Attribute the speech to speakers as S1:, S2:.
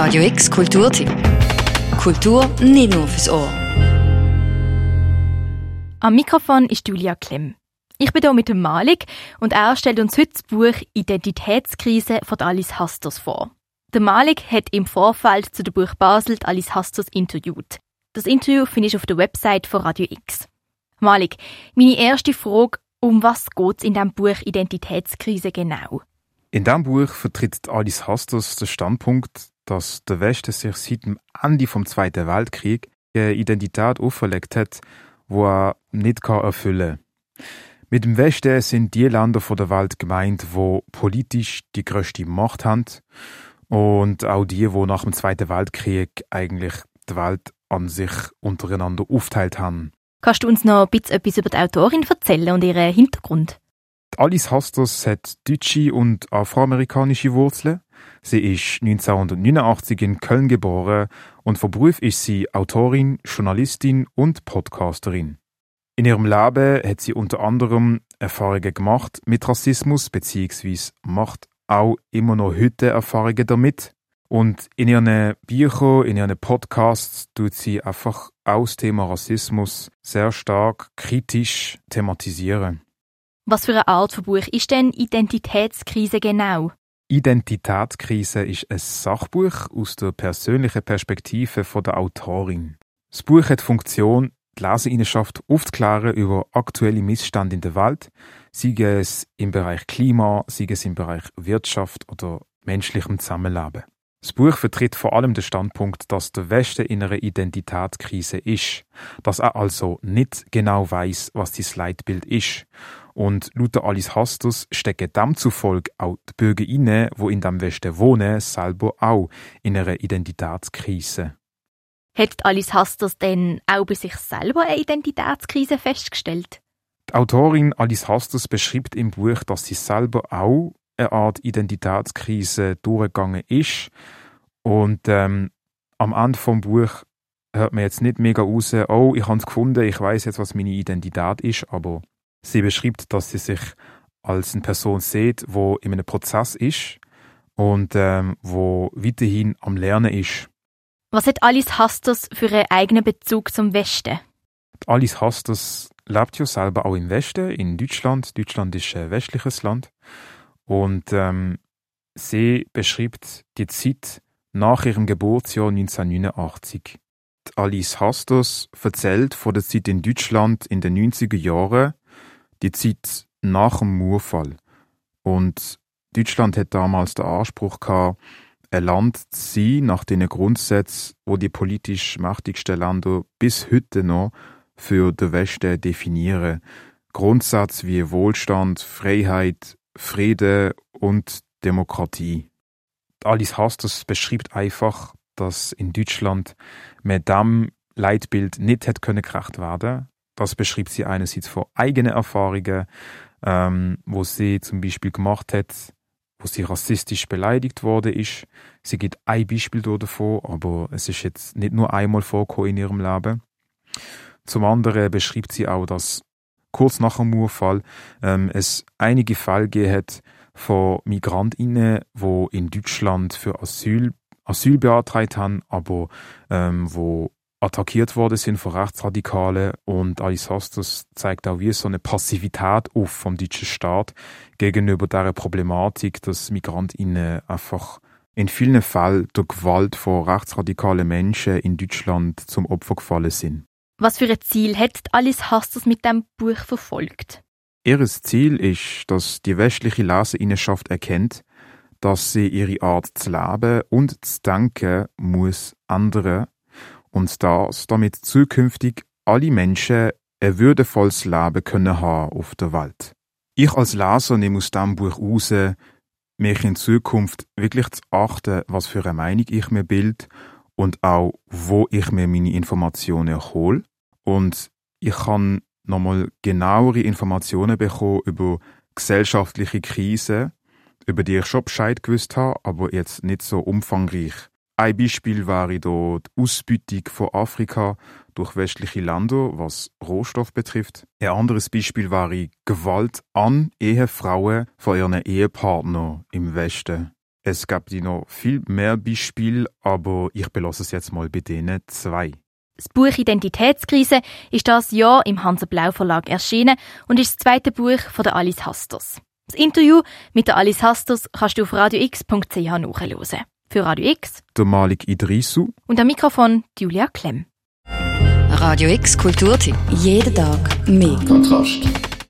S1: Radio X Kulturtipp. Kultur nicht nur fürs Ohr.
S2: Am Mikrofon ist Julia Klemm. Ich bin hier mit dem Malik und er stellt uns heute das Buch Identitätskrise von Alice Hastos vor. Der Malik hat im Vorfeld zu dem Buch Basel Alice Hastos interviewt. Das Interview findest du auf der Website von Radio X. Malik, meine erste Frage, um was geht es in diesem Buch Identitätskrise genau?
S3: In diesem Buch vertritt Alice Hastos den Standpunkt, dass der Westen sich seit dem Ende vom Zweiten Weltkrieg eine Identität auferlegt hat, die er nicht erfüllen kann. Mit dem Westen sind die Länder der Welt gemeint, wo politisch die größte Macht haben und auch die, wo nach dem Zweiten Weltkrieg eigentlich die Welt an sich untereinander aufteilt haben.
S2: Kannst du uns noch ein bisschen etwas über die Autorin erzählen und ihren Hintergrund?
S3: Alice Hastos hat deutsche und afroamerikanische Wurzeln. Sie ist 1989 in Köln geboren und von Beruf ist sie Autorin, Journalistin und Podcasterin. In ihrem Leben hat sie unter anderem Erfahrungen gemacht mit Rassismus bzw. macht auch immer noch heute Erfahrungen damit. Und in ihren Büchern, in ihren Podcasts tut sie einfach auch das Thema Rassismus sehr stark kritisch thematisieren.
S2: Was für eine Art von Buch ist denn Identitätskrise genau?
S3: Identitätskrise ist ein Sachbuch aus der persönlichen Perspektive der Autorin. Das Buch hat die Funktion, die Leserinnenschaft aufzuklären über aktuelle Missstände in der Welt, sei es im Bereich Klima, sei es im Bereich Wirtschaft oder menschlichem Zusammenleben. Das Buch vertritt vor allem den Standpunkt, dass der Westen in einer Identitätskrise ist, dass er also nicht genau weiß, was das Leitbild ist. Und laut Alice Hastus stecken demzufolge auch die Bürger inne, wo in dem Westen wohnen, selber auch in einer Identitätskrise.
S2: Hat Alice Hastus denn auch bei sich selber eine Identitätskrise festgestellt?
S3: Die Autorin Alice Hastus beschreibt im Buch, dass sie selber auch eine Art Identitätskrise durchgegangen ist. Und ähm, am Ende vom Buch hört man jetzt nicht mega raus, oh, ich habe es gefunden, ich weiß jetzt, was meine Identität ist, aber sie beschreibt, dass sie sich als eine Person sieht, wo in einem Prozess ist und ähm, wo weiterhin am Lernen ist.
S2: Was hat Alice Hastos für einen eigenen Bezug zum Westen?
S3: Alice Hastos lebt ja selber auch im Westen, in Deutschland. Deutschland ist ein westliches Land. Und ähm, sie beschreibt die Zeit nach ihrem Geburtsjahr 1989. Alice Hastos erzählt von der Zeit in Deutschland in den 90er Jahren, die Zeit nach dem Murfall. Und Deutschland hat damals den Anspruch gehabt, ein Land zu sein nach den Grundsätzen, wo die politisch mächtigsten Länder bis heute noch für den Westen definieren. Grundsätze wie Wohlstand, Freiheit, Friede und Demokratie. Alice Hastos beschreibt einfach, dass in Deutschland mit dem Leitbild nicht hätte gerecht werden. Das beschreibt sie einerseits von eigenen Erfahrungen, ähm, wo sie zum Beispiel gemacht hat, wo sie rassistisch beleidigt worden ist. Sie gibt ein Beispiel davon, aber es ist jetzt nicht nur einmal vorgekommen in ihrem Leben. Zum anderen beschreibt sie auch, dass kurz nach dem Murfall ähm, es einige Fälle gegeben hat von Migrantinnen, wo in Deutschland für Asyl Asyl beantragt haben, aber ähm, wo attackiert worden sind von Rechtsradikalen und Alice Hostos zeigt auch wie so eine Passivität auf vom deutschen Staat gegenüber der Problematik, dass Migrantinnen einfach in vielen Fällen durch Gewalt von rechtsradikalen Menschen in Deutschland zum Opfer gefallen sind.
S2: Was für ein Ziel hat Alice Hastos mit dem Buch verfolgt?
S3: Ihr Ziel ist, dass die westliche Leserinnenschaft erkennt, dass sie ihre Art zu leben und zu denken muss ändern und das, damit zukünftig alle Menschen ein würdevolles Leben können haben auf der Welt. Ich als Leser nehme aus diesem Buch heraus, mich in Zukunft wirklich zu achten, was für eine Meinung ich mir bild und auch, wo ich mir meine Informationen hole. Und ich kann nochmal genauere Informationen bekommen über gesellschaftliche Krisen, über die ich schon Bescheid gewusst habe, aber jetzt nicht so umfangreich. Ein Beispiel wäre hier die Ausbeutung von Afrika durch westliche Länder, was Rohstoff betrifft. Ein anderes Beispiel wäre Gewalt an Ehefrauen von ihren Ehepartnern im Westen. Es gibt noch viel mehr Beispiele, aber ich belasse es jetzt mal bei denen zwei.
S2: Das Buch Identitätskrise ist das Jahr im Hansa Blau Verlag erschienen und ist das zweite Buch von der Alice Hasters. Das Interview mit der Alice Hasters kannst du auf radiox.ch nachhören. Für Radio X
S3: der Malik Idrisu
S2: und am Mikrofon Julia Klemm.
S1: Radio X Kulturtipp. Jeden Tag mehr.
S4: Kontrast.